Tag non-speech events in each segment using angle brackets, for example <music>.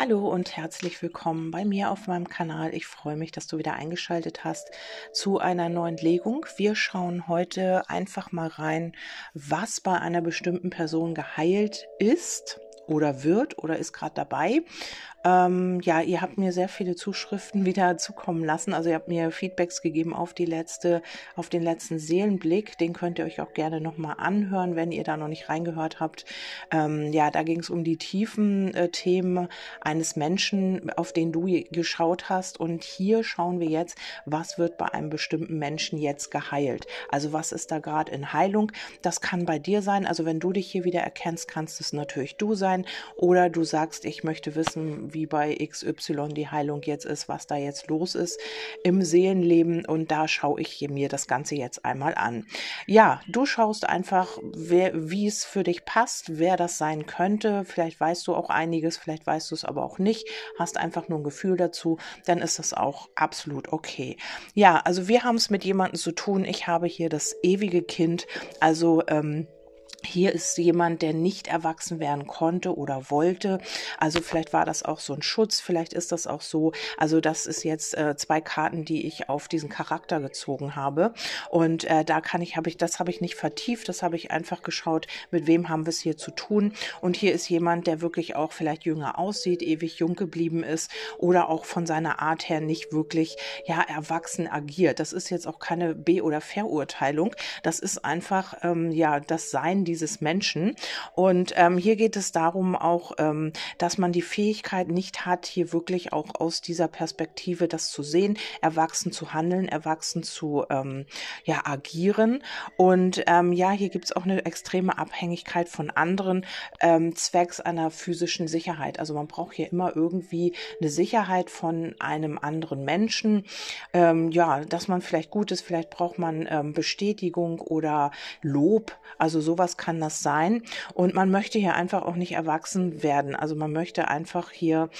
Hallo und herzlich willkommen bei mir auf meinem Kanal. Ich freue mich, dass du wieder eingeschaltet hast zu einer neuen Legung. Wir schauen heute einfach mal rein, was bei einer bestimmten Person geheilt ist oder wird oder ist gerade dabei. Ähm, ja, ihr habt mir sehr viele Zuschriften wieder zukommen lassen. Also ihr habt mir Feedbacks gegeben auf die letzte, auf den letzten Seelenblick. Den könnt ihr euch auch gerne nochmal anhören, wenn ihr da noch nicht reingehört habt. Ähm, ja, da ging es um die tiefen äh, Themen eines Menschen, auf den du geschaut hast. Und hier schauen wir jetzt, was wird bei einem bestimmten Menschen jetzt geheilt. Also was ist da gerade in Heilung? Das kann bei dir sein. Also wenn du dich hier wieder erkennst, kannst es natürlich du sein. Oder du sagst, ich möchte wissen, wie bei XY die Heilung jetzt ist, was da jetzt los ist im Seelenleben. Und da schaue ich mir das Ganze jetzt einmal an. Ja, du schaust einfach, wie es für dich passt, wer das sein könnte. Vielleicht weißt du auch einiges, vielleicht weißt du es aber auch nicht, hast einfach nur ein Gefühl dazu, dann ist das auch absolut okay. Ja, also wir haben es mit jemandem zu tun. Ich habe hier das ewige Kind, also ähm, hier ist jemand, der nicht erwachsen werden konnte oder wollte. Also vielleicht war das auch so ein Schutz, vielleicht ist das auch so. Also das ist jetzt äh, zwei Karten, die ich auf diesen Charakter gezogen habe. Und äh, da kann ich, habe ich, das habe ich nicht vertieft, das habe ich einfach geschaut, mit wem haben wir es hier zu tun. Und hier ist jemand, der wirklich auch vielleicht jünger aussieht, ewig jung geblieben ist oder auch von seiner Art her nicht wirklich ja erwachsen agiert. Das ist jetzt auch keine Be- oder Verurteilung. Das ist einfach ähm, ja das Sein dieses Menschen. Und ähm, hier geht es darum auch, ähm, dass man die Fähigkeit nicht hat, hier wirklich auch aus dieser Perspektive das zu sehen, erwachsen zu handeln, erwachsen zu ähm, ja, agieren. Und ähm, ja, hier gibt es auch eine extreme Abhängigkeit von anderen ähm, zwecks einer physischen Sicherheit. Also man braucht hier immer irgendwie eine Sicherheit von einem anderen Menschen. Ähm, ja, dass man vielleicht gut ist, vielleicht braucht man ähm, Bestätigung oder Lob. Also sowas kann das sein. Und man möchte hier einfach auch nicht erwachsen werden. Also man möchte einfach hier,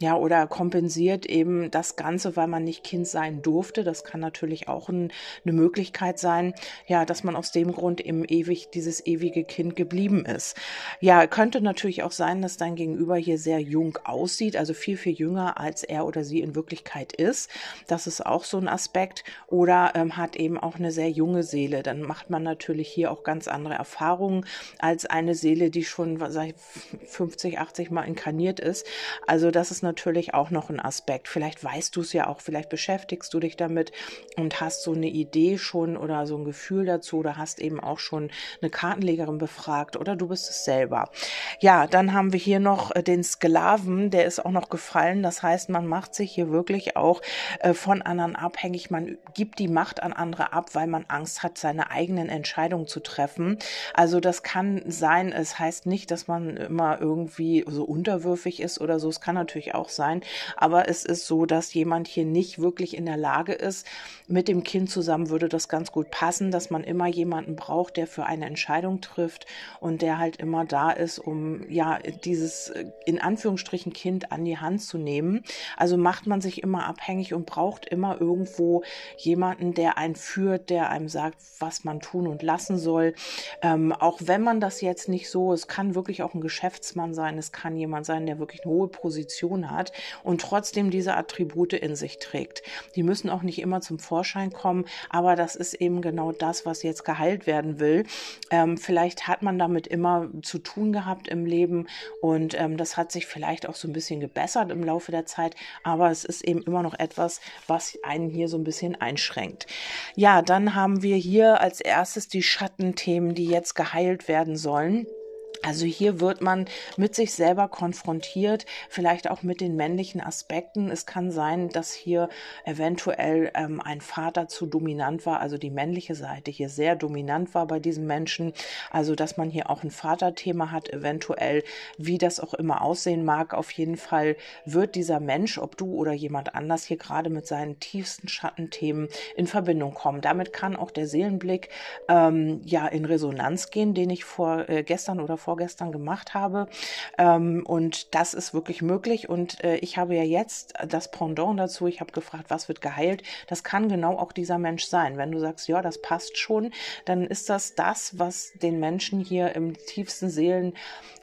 ja, oder kompensiert eben das Ganze, weil man nicht Kind sein durfte. Das kann natürlich auch ein, eine Möglichkeit sein, ja, dass man aus dem Grund eben ewig dieses ewige Kind geblieben ist. Ja, könnte natürlich auch sein, dass dein Gegenüber hier sehr jung aussieht, also viel, viel jünger als er oder sie in Wirklichkeit ist. Das ist auch so ein Aspekt. Oder ähm, hat eben auch eine sehr junge Seele. Dann macht man natürlich hier auch ganz andere Erfahrungen Erfahrungen als eine Seele, die schon seit 50, 80 Mal inkarniert ist. Also das ist natürlich auch noch ein Aspekt. Vielleicht weißt du es ja auch, vielleicht beschäftigst du dich damit und hast so eine Idee schon oder so ein Gefühl dazu oder hast eben auch schon eine Kartenlegerin befragt oder du bist es selber. Ja, dann haben wir hier noch äh, den Sklaven, der ist auch noch gefallen. Das heißt, man macht sich hier wirklich auch äh, von anderen abhängig. Man gibt die Macht an andere ab, weil man Angst hat, seine eigenen Entscheidungen zu treffen. Also das kann sein, es heißt nicht, dass man immer irgendwie so unterwürfig ist oder so. Es kann natürlich auch sein, aber es ist so, dass jemand hier nicht wirklich in der Lage ist. Mit dem Kind zusammen würde das ganz gut passen, dass man immer jemanden braucht, der für eine Entscheidung trifft und der halt immer da ist, um ja dieses in Anführungsstrichen Kind an die Hand zu nehmen. Also macht man sich immer abhängig und braucht immer irgendwo jemanden, der einen führt, der einem sagt, was man tun und lassen soll. Ähm, auch wenn man das jetzt nicht so, es kann wirklich auch ein Geschäftsmann sein, es kann jemand sein, der wirklich eine hohe Position hat und trotzdem diese Attribute in sich trägt. Die müssen auch nicht immer zum Vorschein kommen, aber das ist eben genau das, was jetzt geheilt werden will. Ähm, vielleicht hat man damit immer zu tun gehabt im Leben und ähm, das hat sich vielleicht auch so ein bisschen gebessert im Laufe der Zeit, aber es ist eben immer noch etwas, was einen hier so ein bisschen einschränkt. Ja, dann haben wir hier als erstes die Schattenthemen, die jetzt geheilt werden sollen. Also hier wird man mit sich selber konfrontiert, vielleicht auch mit den männlichen Aspekten. Es kann sein, dass hier eventuell ähm, ein Vater zu dominant war, also die männliche Seite hier sehr dominant war bei diesem Menschen. Also dass man hier auch ein Vaterthema hat, eventuell, wie das auch immer aussehen mag. Auf jeden Fall wird dieser Mensch, ob du oder jemand anders, hier gerade mit seinen tiefsten Schattenthemen in Verbindung kommen. Damit kann auch der Seelenblick ähm, ja in Resonanz gehen, den ich vor äh, gestern oder vor vorgestern gemacht habe. Ähm, und das ist wirklich möglich. Und äh, ich habe ja jetzt das Pendant dazu. Ich habe gefragt, was wird geheilt? Das kann genau auch dieser Mensch sein. Wenn du sagst, ja, das passt schon, dann ist das das, was den Menschen hier im tiefsten Seelen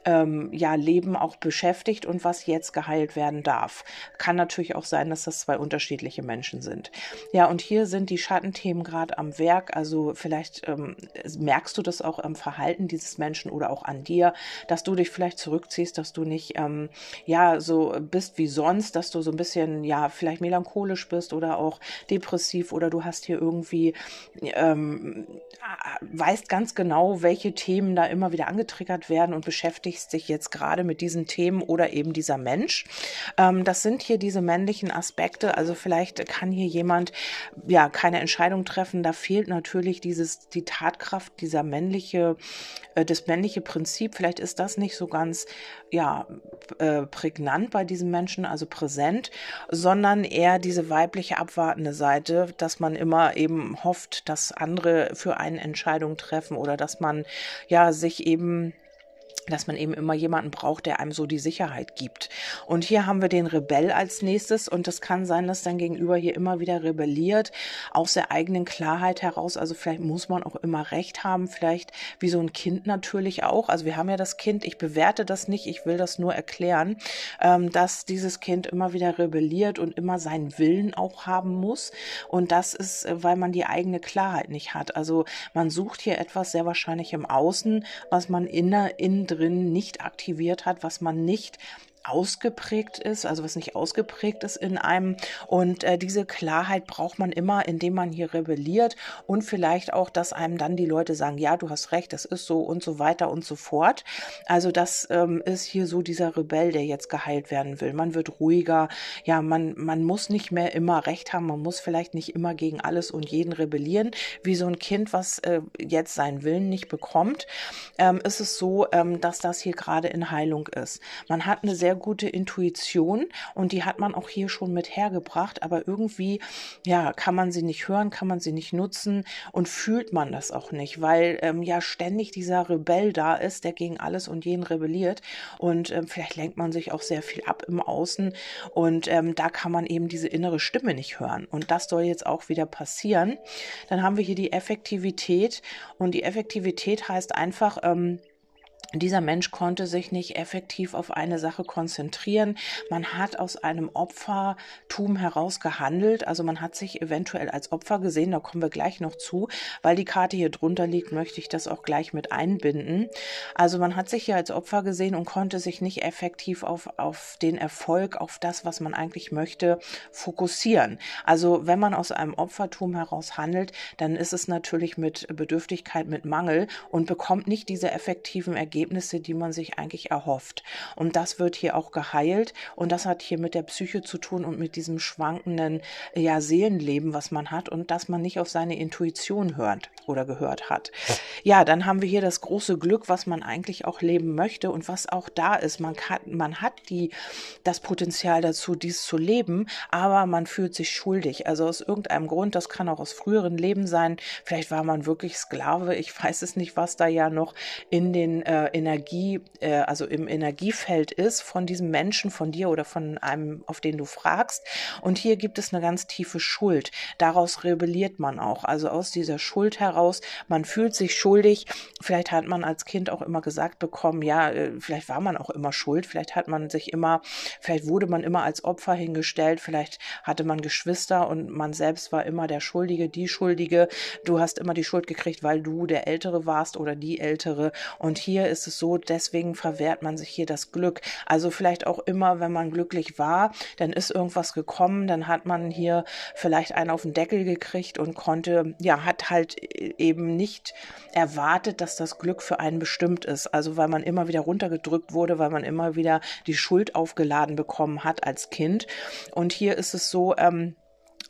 ähm, ja, Leben auch beschäftigt und was jetzt geheilt werden darf. Kann natürlich auch sein, dass das zwei unterschiedliche Menschen sind. Ja, und hier sind die Schattenthemen gerade am Werk. Also vielleicht ähm, merkst du das auch am Verhalten dieses Menschen oder auch an dir, dass du dich vielleicht zurückziehst, dass du nicht ähm, ja so bist wie sonst, dass du so ein bisschen ja vielleicht melancholisch bist oder auch depressiv oder du hast hier irgendwie ähm, weißt ganz genau, welche Themen da immer wieder angetriggert werden und beschäftigst beschäftigst dich jetzt gerade mit diesen Themen oder eben dieser Mensch. Ähm, das sind hier diese männlichen Aspekte. Also vielleicht kann hier jemand ja keine Entscheidung treffen. Da fehlt natürlich dieses die Tatkraft, dieser männliche, äh, das männliche Prinzip. Vielleicht ist das nicht so ganz ja äh, prägnant bei diesem Menschen, also präsent, sondern eher diese weibliche abwartende Seite, dass man immer eben hofft, dass andere für einen Entscheidung treffen oder dass man ja sich eben dass man eben immer jemanden braucht, der einem so die Sicherheit gibt. Und hier haben wir den Rebell als nächstes und es kann sein, dass dein Gegenüber hier immer wieder rebelliert, aus der eigenen Klarheit heraus. Also vielleicht muss man auch immer Recht haben, vielleicht wie so ein Kind natürlich auch. Also wir haben ja das Kind, ich bewerte das nicht, ich will das nur erklären, ähm, dass dieses Kind immer wieder rebelliert und immer seinen Willen auch haben muss. Und das ist, äh, weil man die eigene Klarheit nicht hat. Also man sucht hier etwas sehr wahrscheinlich im Außen, was man in, in drin nicht aktiviert hat, was man nicht ausgeprägt ist, also was nicht ausgeprägt ist in einem. Und äh, diese Klarheit braucht man immer, indem man hier rebelliert und vielleicht auch, dass einem dann die Leute sagen, ja, du hast recht, das ist so und so weiter und so fort. Also das ähm, ist hier so dieser Rebell, der jetzt geheilt werden will. Man wird ruhiger, ja, man, man muss nicht mehr immer recht haben, man muss vielleicht nicht immer gegen alles und jeden rebellieren, wie so ein Kind, was äh, jetzt seinen Willen nicht bekommt. Ähm, ist es so, ähm, dass das hier gerade in Heilung ist. Man hat eine sehr gute Intuition und die hat man auch hier schon mit hergebracht, aber irgendwie, ja, kann man sie nicht hören, kann man sie nicht nutzen und fühlt man das auch nicht, weil ähm, ja ständig dieser Rebell da ist, der gegen alles und jeden rebelliert und ähm, vielleicht lenkt man sich auch sehr viel ab im Außen und ähm, da kann man eben diese innere Stimme nicht hören und das soll jetzt auch wieder passieren. Dann haben wir hier die Effektivität und die Effektivität heißt einfach, ähm, dieser Mensch konnte sich nicht effektiv auf eine Sache konzentrieren. Man hat aus einem Opfertum heraus gehandelt. Also man hat sich eventuell als Opfer gesehen. Da kommen wir gleich noch zu. Weil die Karte hier drunter liegt, möchte ich das auch gleich mit einbinden. Also man hat sich hier als Opfer gesehen und konnte sich nicht effektiv auf, auf den Erfolg, auf das, was man eigentlich möchte, fokussieren. Also wenn man aus einem Opfertum heraus handelt, dann ist es natürlich mit Bedürftigkeit, mit Mangel und bekommt nicht diese effektiven Ergebnisse Ergebnisse, die man sich eigentlich erhofft. Und das wird hier auch geheilt und das hat hier mit der Psyche zu tun und mit diesem schwankenden ja, Seelenleben, was man hat und dass man nicht auf seine Intuition hört oder gehört hat. Ja, dann haben wir hier das große Glück, was man eigentlich auch leben möchte und was auch da ist. Man, kann, man hat die, das Potenzial dazu, dies zu leben, aber man fühlt sich schuldig. Also aus irgendeinem Grund, das kann auch aus früheren Leben sein. Vielleicht war man wirklich Sklave. Ich weiß es nicht, was da ja noch in den äh, Energie, äh, also im Energiefeld ist von diesem Menschen, von dir oder von einem, auf den du fragst. Und hier gibt es eine ganz tiefe Schuld. Daraus rebelliert man auch. Also aus dieser Schuld heraus, man fühlt sich schuldig. Vielleicht hat man als Kind auch immer gesagt bekommen, ja, äh, vielleicht war man auch immer schuld. Vielleicht hat man sich immer, vielleicht wurde man immer als Opfer hingestellt. Vielleicht hatte man Geschwister und man selbst war immer der Schuldige, die Schuldige. Du hast immer die Schuld gekriegt, weil du der Ältere warst oder die Ältere. Und hier ist ist es so, deswegen verwehrt man sich hier das Glück. Also vielleicht auch immer, wenn man glücklich war, dann ist irgendwas gekommen, dann hat man hier vielleicht einen auf den Deckel gekriegt und konnte, ja, hat halt eben nicht erwartet, dass das Glück für einen bestimmt ist. Also weil man immer wieder runtergedrückt wurde, weil man immer wieder die Schuld aufgeladen bekommen hat als Kind. Und hier ist es so, ähm,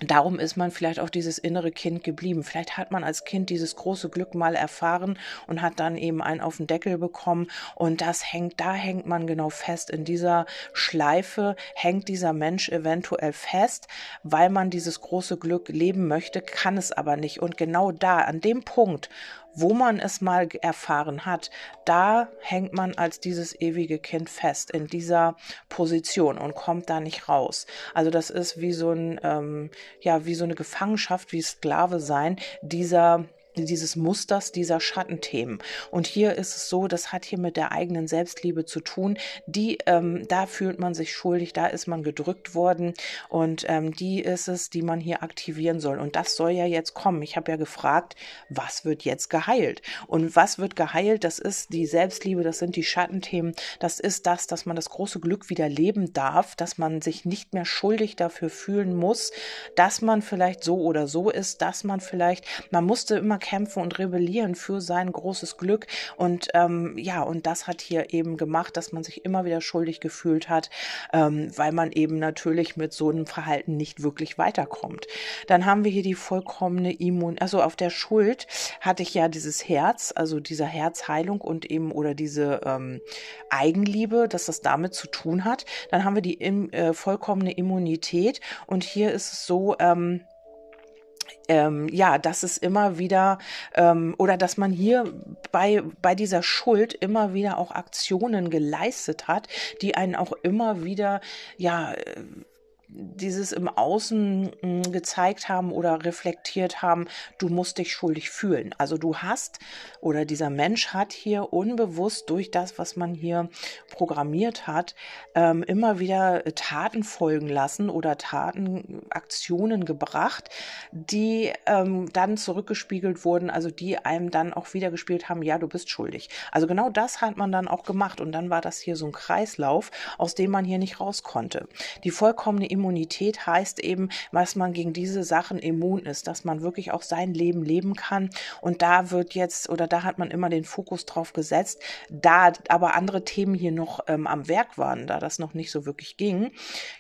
Darum ist man vielleicht auch dieses innere Kind geblieben. Vielleicht hat man als Kind dieses große Glück mal erfahren und hat dann eben einen auf den Deckel bekommen. Und das hängt, da hängt man genau fest. In dieser Schleife hängt dieser Mensch eventuell fest, weil man dieses große Glück leben möchte, kann es aber nicht. Und genau da, an dem Punkt, wo man es mal erfahren hat, da hängt man als dieses ewige Kind fest in dieser Position und kommt da nicht raus. Also das ist wie so ein, ähm, ja, wie so eine Gefangenschaft, wie Sklave sein dieser dieses Musters dieser Schattenthemen. Und hier ist es so, das hat hier mit der eigenen Selbstliebe zu tun. Die, ähm, da fühlt man sich schuldig, da ist man gedrückt worden und ähm, die ist es, die man hier aktivieren soll. Und das soll ja jetzt kommen. Ich habe ja gefragt, was wird jetzt geheilt? Und was wird geheilt? Das ist die Selbstliebe, das sind die Schattenthemen, das ist das, dass man das große Glück wieder leben darf, dass man sich nicht mehr schuldig dafür fühlen muss, dass man vielleicht so oder so ist, dass man vielleicht, man musste immer kämpfen und rebellieren für sein großes Glück. Und ähm, ja, und das hat hier eben gemacht, dass man sich immer wieder schuldig gefühlt hat, ähm, weil man eben natürlich mit so einem Verhalten nicht wirklich weiterkommt. Dann haben wir hier die vollkommene Immun, also auf der Schuld hatte ich ja dieses Herz, also dieser Herzheilung und eben oder diese ähm, Eigenliebe, dass das damit zu tun hat. Dann haben wir die im, äh, vollkommene Immunität und hier ist es so, ähm, ähm, ja, dass es immer wieder ähm, oder dass man hier bei, bei dieser Schuld immer wieder auch Aktionen geleistet hat, die einen auch immer wieder, ja, dieses im Außen hm, gezeigt haben oder reflektiert haben, du musst dich schuldig fühlen. Also du hast oder dieser Mensch hat hier unbewusst durch das, was man hier programmiert hat, ähm, immer wieder Taten folgen lassen oder Taten, Aktionen gebracht, die ähm, dann zurückgespiegelt wurden, also die einem dann auch wieder gespielt haben, ja, du bist schuldig. Also genau das hat man dann auch gemacht und dann war das hier so ein Kreislauf, aus dem man hier nicht raus konnte. Die vollkommene Immunität heißt eben, dass man gegen diese Sachen immun ist, dass man wirklich auch sein Leben leben kann. Und da wird jetzt oder da hat man immer den Fokus drauf gesetzt. Da aber andere Themen hier noch ähm, am Werk waren, da das noch nicht so wirklich ging,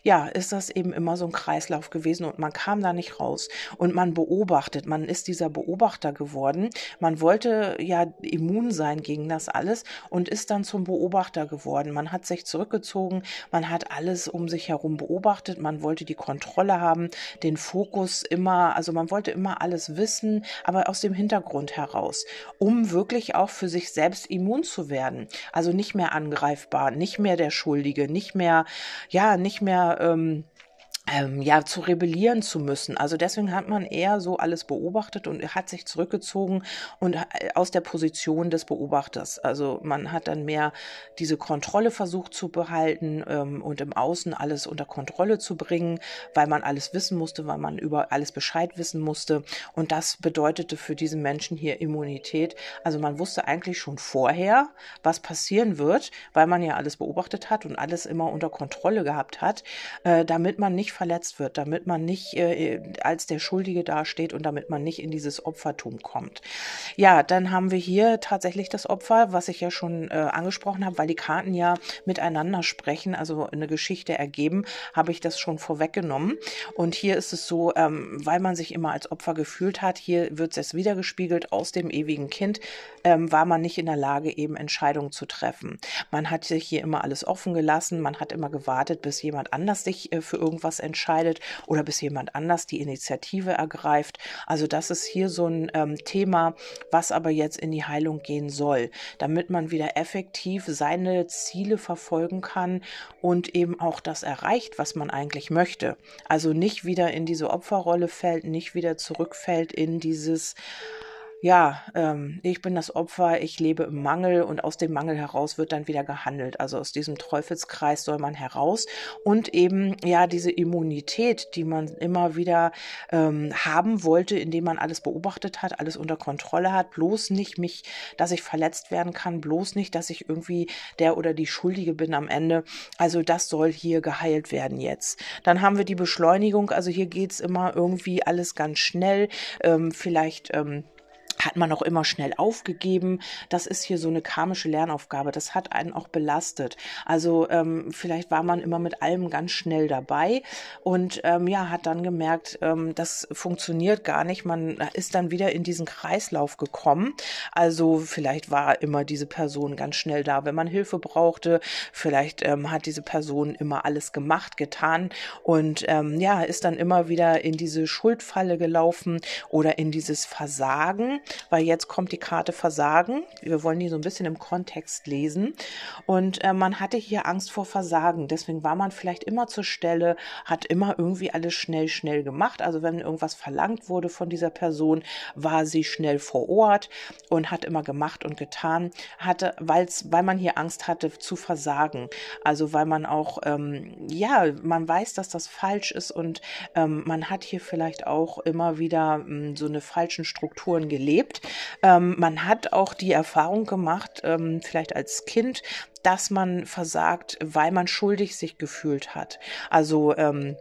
ja, ist das eben immer so ein Kreislauf gewesen und man kam da nicht raus. Und man beobachtet, man ist dieser Beobachter geworden. Man wollte ja immun sein gegen das alles und ist dann zum Beobachter geworden. Man hat sich zurückgezogen, man hat alles um sich herum beobachtet, man wollte die Kontrolle haben, den Fokus immer, also man wollte immer alles wissen, aber aus dem Hintergrund heraus, um wirklich auch für sich selbst immun zu werden. Also nicht mehr angreifbar, nicht mehr der Schuldige, nicht mehr, ja, nicht mehr, ähm, ähm, ja, zu rebellieren zu müssen. Also deswegen hat man eher so alles beobachtet und hat sich zurückgezogen und äh, aus der Position des Beobachters. Also man hat dann mehr diese Kontrolle versucht zu behalten ähm, und im Außen alles unter Kontrolle zu bringen, weil man alles wissen musste, weil man über alles Bescheid wissen musste. Und das bedeutete für diesen Menschen hier Immunität. Also man wusste eigentlich schon vorher, was passieren wird, weil man ja alles beobachtet hat und alles immer unter Kontrolle gehabt hat, äh, damit man nicht verletzt wird, damit man nicht äh, als der Schuldige dasteht und damit man nicht in dieses Opfertum kommt. Ja, dann haben wir hier tatsächlich das Opfer, was ich ja schon äh, angesprochen habe, weil die Karten ja miteinander sprechen, also eine Geschichte ergeben, habe ich das schon vorweggenommen. Und hier ist es so, ähm, weil man sich immer als Opfer gefühlt hat, hier wird es wiedergespiegelt aus dem ewigen Kind, ähm, war man nicht in der Lage, eben Entscheidungen zu treffen. Man hat sich hier immer alles offen gelassen, man hat immer gewartet, bis jemand anders sich äh, für irgendwas entscheidet oder bis jemand anders die Initiative ergreift. Also das ist hier so ein ähm, Thema, was aber jetzt in die Heilung gehen soll, damit man wieder effektiv seine Ziele verfolgen kann und eben auch das erreicht, was man eigentlich möchte. Also nicht wieder in diese Opferrolle fällt, nicht wieder zurückfällt in dieses ja, ähm, ich bin das Opfer, ich lebe im Mangel und aus dem Mangel heraus wird dann wieder gehandelt. Also aus diesem Teufelskreis soll man heraus und eben ja diese Immunität, die man immer wieder ähm, haben wollte, indem man alles beobachtet hat, alles unter Kontrolle hat, bloß nicht mich, dass ich verletzt werden kann, bloß nicht, dass ich irgendwie der oder die Schuldige bin am Ende. Also das soll hier geheilt werden jetzt. Dann haben wir die Beschleunigung, also hier geht's immer irgendwie alles ganz schnell, ähm, vielleicht ähm, hat man auch immer schnell aufgegeben. Das ist hier so eine karmische Lernaufgabe. Das hat einen auch belastet. Also ähm, vielleicht war man immer mit allem ganz schnell dabei und ähm, ja, hat dann gemerkt, ähm, das funktioniert gar nicht. Man ist dann wieder in diesen Kreislauf gekommen. Also vielleicht war immer diese Person ganz schnell da, wenn man Hilfe brauchte. Vielleicht ähm, hat diese Person immer alles gemacht, getan und ähm, ja, ist dann immer wieder in diese Schuldfalle gelaufen oder in dieses Versagen weil jetzt kommt die Karte Versagen. Wir wollen die so ein bisschen im Kontext lesen. Und äh, man hatte hier Angst vor Versagen. Deswegen war man vielleicht immer zur Stelle, hat immer irgendwie alles schnell, schnell gemacht. Also wenn irgendwas verlangt wurde von dieser Person, war sie schnell vor Ort und hat immer gemacht und getan, hatte, weil's, weil man hier Angst hatte zu versagen. Also weil man auch, ähm, ja, man weiß, dass das falsch ist und ähm, man hat hier vielleicht auch immer wieder ähm, so eine falschen Strukturen gelebt. Ähm, man hat auch die Erfahrung gemacht, ähm, vielleicht als Kind, dass man versagt, weil man schuldig sich gefühlt hat. Also ähm,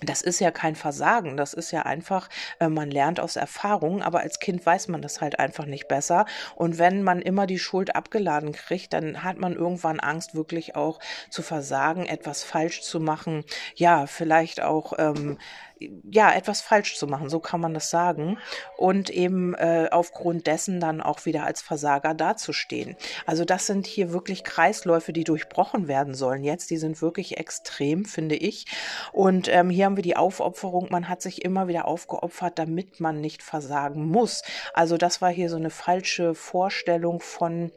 das ist ja kein Versagen, das ist ja einfach, äh, man lernt aus Erfahrung, aber als Kind weiß man das halt einfach nicht besser. Und wenn man immer die Schuld abgeladen kriegt, dann hat man irgendwann Angst, wirklich auch zu versagen, etwas falsch zu machen, ja, vielleicht auch ähm, ja, etwas falsch zu machen, so kann man das sagen. Und eben äh, aufgrund dessen dann auch wieder als Versager dazustehen. Also das sind hier wirklich Kreisläufe, die durchbrochen werden sollen jetzt. Die sind wirklich extrem, finde ich. Und ähm, hier haben wir die Aufopferung. Man hat sich immer wieder aufgeopfert, damit man nicht versagen muss. Also das war hier so eine falsche Vorstellung von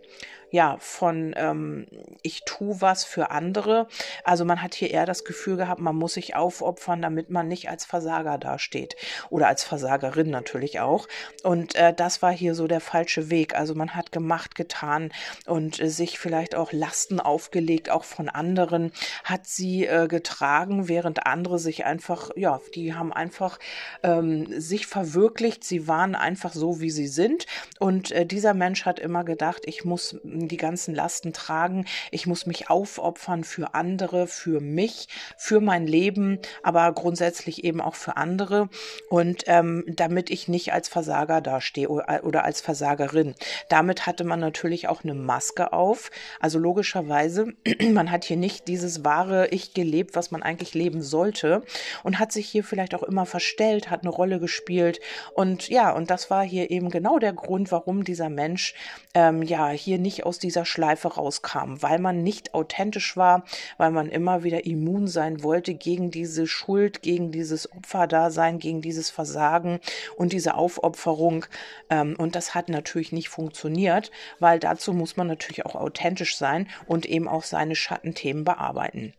ja, von ähm, ich tu was für andere. Also man hat hier eher das Gefühl gehabt, man muss sich aufopfern, damit man nicht als Versager dasteht. Oder als Versagerin natürlich auch. Und äh, das war hier so der falsche Weg. Also man hat gemacht, getan und äh, sich vielleicht auch Lasten aufgelegt, auch von anderen, hat sie äh, getragen, während andere sich einfach, ja, die haben einfach ähm, sich verwirklicht. Sie waren einfach so, wie sie sind. Und äh, dieser Mensch hat immer gedacht, ich muss die ganzen Lasten tragen. Ich muss mich aufopfern für andere, für mich, für mein Leben, aber grundsätzlich eben auch für andere. Und ähm, damit ich nicht als Versager dastehe oder als Versagerin. Damit hatte man natürlich auch eine Maske auf. Also logischerweise, <clears throat> man hat hier nicht dieses wahre Ich gelebt, was man eigentlich leben sollte. Und hat sich hier vielleicht auch immer verstellt, hat eine Rolle gespielt. Und ja, und das war hier eben genau der Grund, warum dieser Mensch ähm, ja hier nicht aus dieser Schleife rauskam, weil man nicht authentisch war, weil man immer wieder immun sein wollte gegen diese Schuld, gegen dieses Opferdasein, gegen dieses Versagen und diese Aufopferung. Ähm, und das hat natürlich nicht funktioniert, weil dazu muss man natürlich auch authentisch sein und eben auch seine Schattenthemen bearbeiten.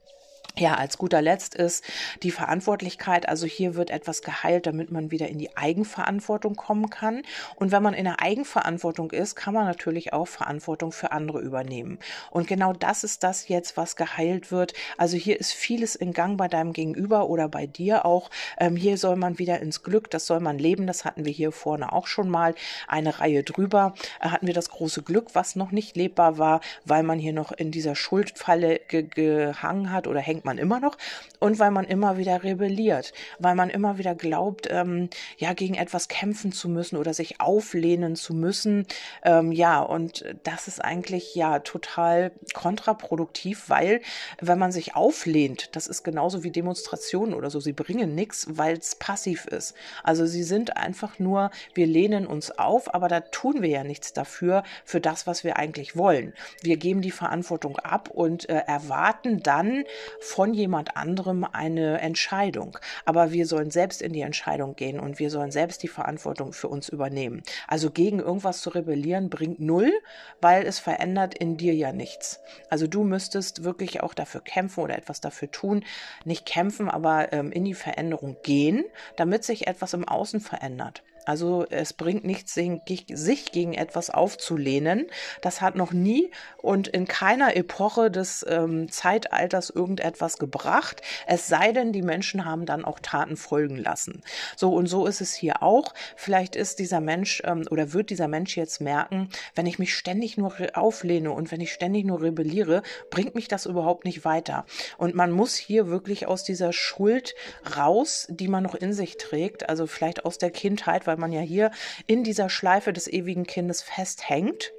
Ja, als guter Letzt ist die Verantwortlichkeit. Also hier wird etwas geheilt, damit man wieder in die Eigenverantwortung kommen kann. Und wenn man in der Eigenverantwortung ist, kann man natürlich auch Verantwortung für andere übernehmen. Und genau das ist das jetzt, was geheilt wird. Also hier ist vieles in Gang bei deinem Gegenüber oder bei dir auch. Ähm, hier soll man wieder ins Glück, das soll man leben. Das hatten wir hier vorne auch schon mal. Eine Reihe drüber äh, hatten wir das große Glück, was noch nicht lebbar war, weil man hier noch in dieser Schuldfalle ge gehangen hat oder hängt denkt man immer noch und weil man immer wieder rebelliert, weil man immer wieder glaubt, ähm, ja, gegen etwas kämpfen zu müssen oder sich auflehnen zu müssen. Ähm, ja, und das ist eigentlich ja total kontraproduktiv, weil wenn man sich auflehnt, das ist genauso wie Demonstrationen oder so, sie bringen nichts, weil es passiv ist. Also sie sind einfach nur, wir lehnen uns auf, aber da tun wir ja nichts dafür, für das, was wir eigentlich wollen. Wir geben die Verantwortung ab und äh, erwarten dann von jemand anderem eine Entscheidung. Aber wir sollen selbst in die Entscheidung gehen und wir sollen selbst die Verantwortung für uns übernehmen. Also gegen irgendwas zu rebellieren bringt null, weil es verändert in dir ja nichts. Also du müsstest wirklich auch dafür kämpfen oder etwas dafür tun. Nicht kämpfen, aber ähm, in die Veränderung gehen, damit sich etwas im Außen verändert. Also es bringt nichts, sich gegen etwas aufzulehnen. Das hat noch nie und in keiner Epoche des ähm, Zeitalters irgendetwas gebracht. Es sei denn, die Menschen haben dann auch Taten folgen lassen. So und so ist es hier auch. Vielleicht ist dieser Mensch ähm, oder wird dieser Mensch jetzt merken, wenn ich mich ständig nur auflehne und wenn ich ständig nur rebelliere, bringt mich das überhaupt nicht weiter. Und man muss hier wirklich aus dieser Schuld raus, die man noch in sich trägt, also vielleicht aus der Kindheit, weil man ja hier in dieser Schleife des ewigen Kindes festhängt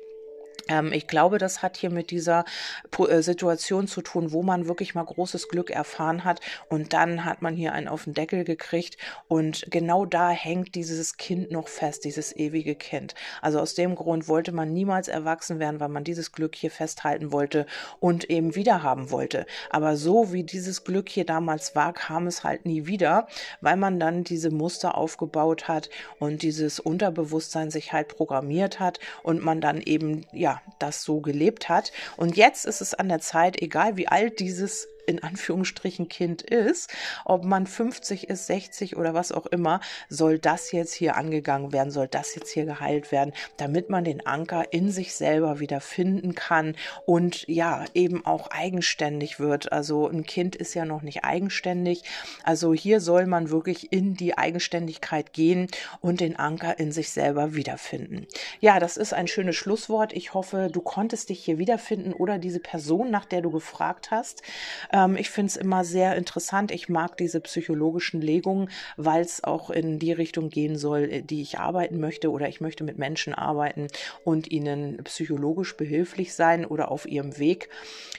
ich glaube, das hat hier mit dieser äh, Situation zu tun, wo man wirklich mal großes Glück erfahren hat und dann hat man hier einen auf den Deckel gekriegt und genau da hängt dieses Kind noch fest, dieses ewige Kind. Also aus dem Grund wollte man niemals erwachsen werden, weil man dieses Glück hier festhalten wollte und eben wieder haben wollte. Aber so wie dieses Glück hier damals war, kam es halt nie wieder, weil man dann diese Muster aufgebaut hat und dieses Unterbewusstsein sich halt programmiert hat und man dann eben ja das so gelebt hat. Und jetzt ist es an der Zeit, egal wie alt dieses in Anführungsstrichen Kind ist, ob man 50 ist, 60 oder was auch immer, soll das jetzt hier angegangen werden, soll das jetzt hier geheilt werden, damit man den Anker in sich selber wieder finden kann und ja, eben auch eigenständig wird. Also ein Kind ist ja noch nicht eigenständig. Also hier soll man wirklich in die Eigenständigkeit gehen und den Anker in sich selber wiederfinden. Ja, das ist ein schönes Schlusswort. Ich hoffe, du konntest dich hier wiederfinden oder diese Person, nach der du gefragt hast. Ähm, ich finde es immer sehr interessant. Ich mag diese psychologischen Legungen, weil es auch in die Richtung gehen soll, äh, die ich arbeiten möchte oder ich möchte mit Menschen arbeiten und ihnen psychologisch behilflich sein oder auf ihrem Weg.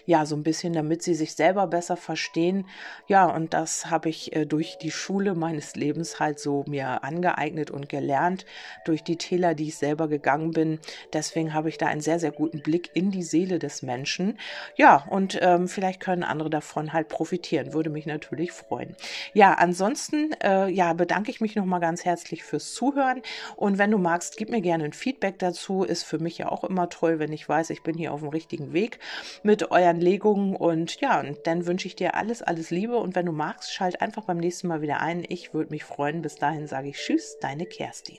Ja, so ein bisschen, damit sie sich selber besser verstehen. Ja, und das habe ich äh, durch die Schule meines Lebens halt so mir angeeignet und gelernt, durch die Täler, die ich selber gegangen bin. Deswegen habe ich da einen sehr, sehr guten Blick in die Seele des Menschen. Ja, und ähm, vielleicht können andere davon davon halt profitieren. Würde mich natürlich freuen. Ja, ansonsten äh, ja, bedanke ich mich nochmal ganz herzlich fürs Zuhören. Und wenn du magst, gib mir gerne ein Feedback dazu. Ist für mich ja auch immer toll, wenn ich weiß, ich bin hier auf dem richtigen Weg mit euren Legungen. Und ja, und dann wünsche ich dir alles, alles Liebe. Und wenn du magst, schalt einfach beim nächsten Mal wieder ein. Ich würde mich freuen. Bis dahin sage ich Tschüss, deine Kerstin.